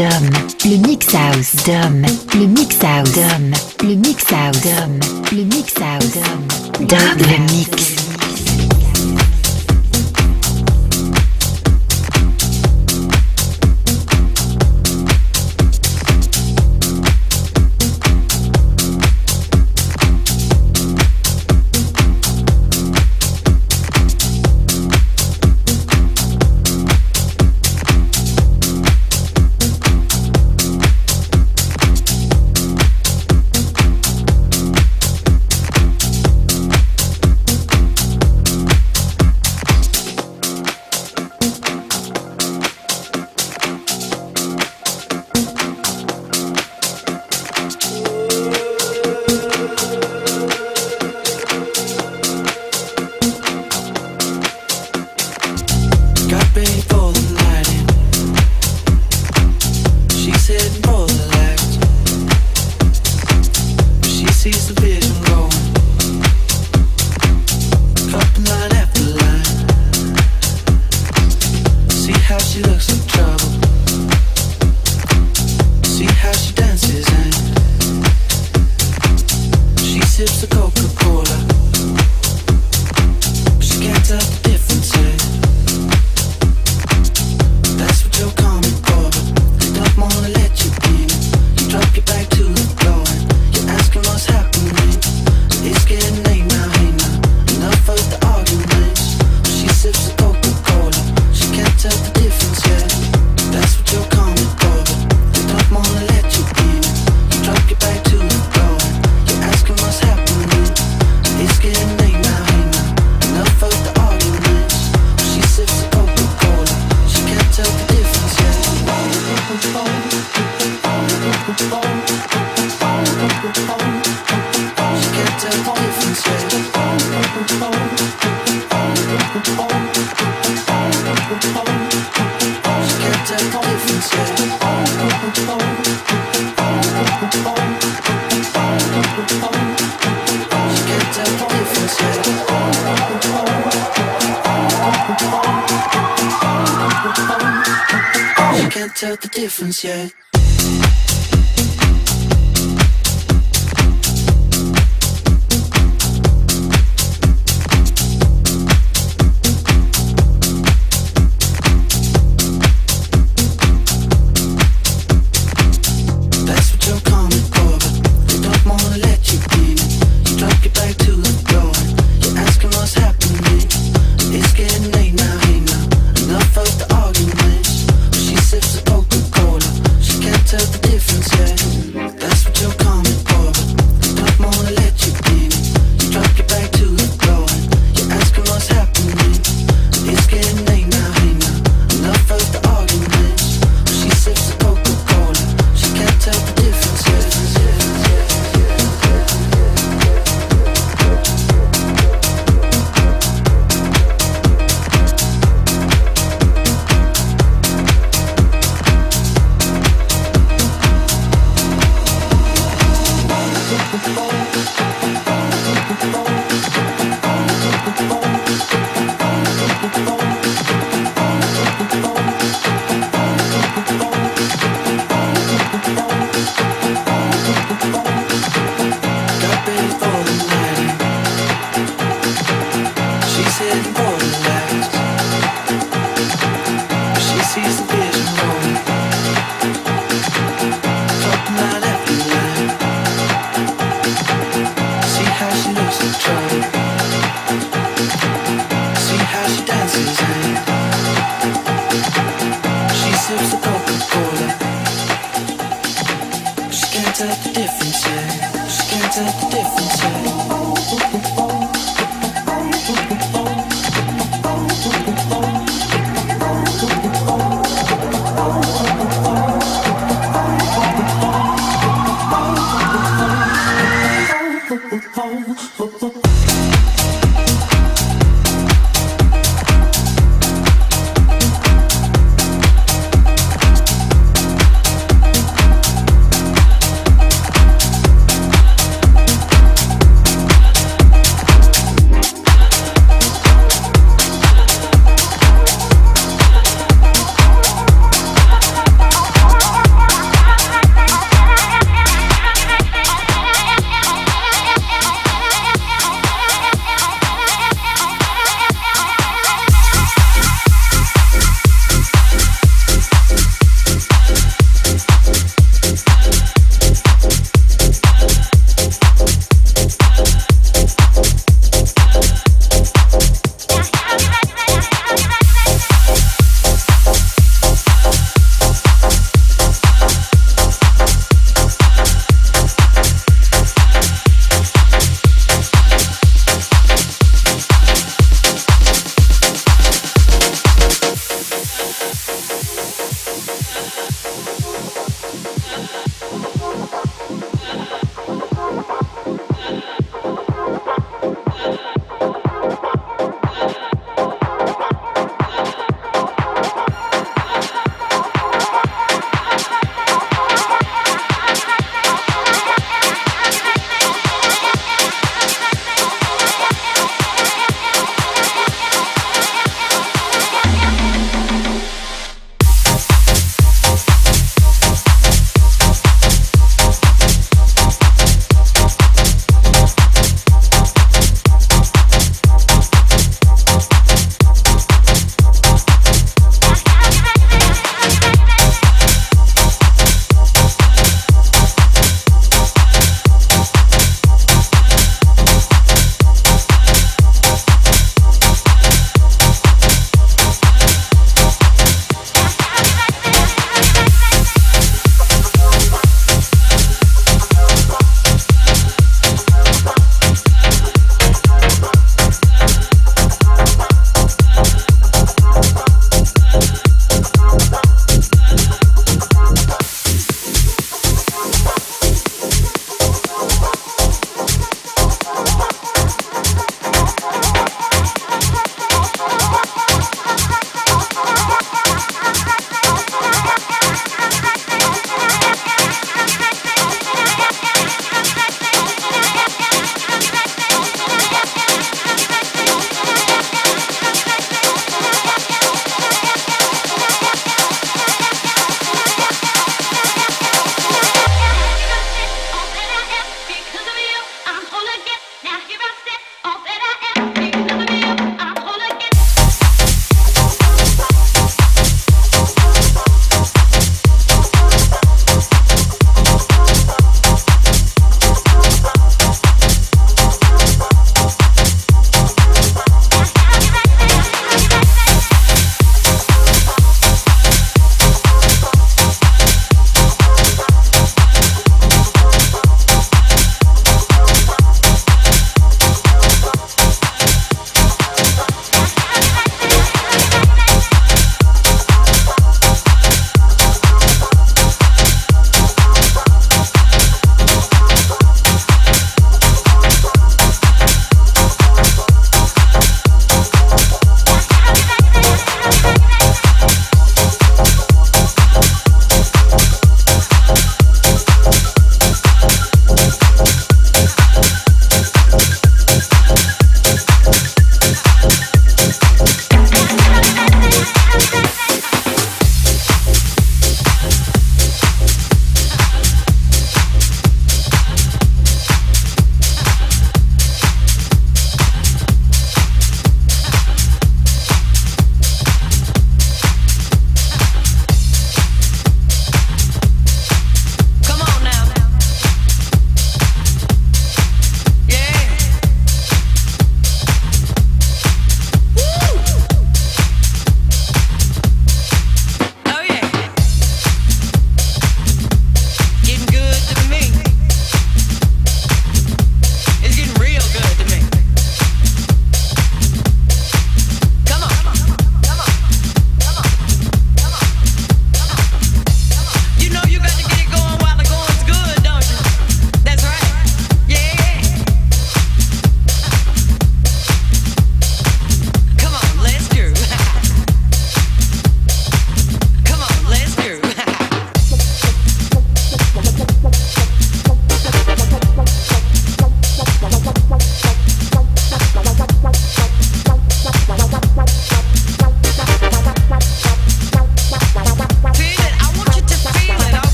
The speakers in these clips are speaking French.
Dom, le Mix House. Dom, le Mix House. Dom, le Mix House. Dom, le Mix House. Dom, le Mix. difference yet.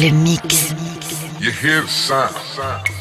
Le mix. You hear the sound.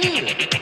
do.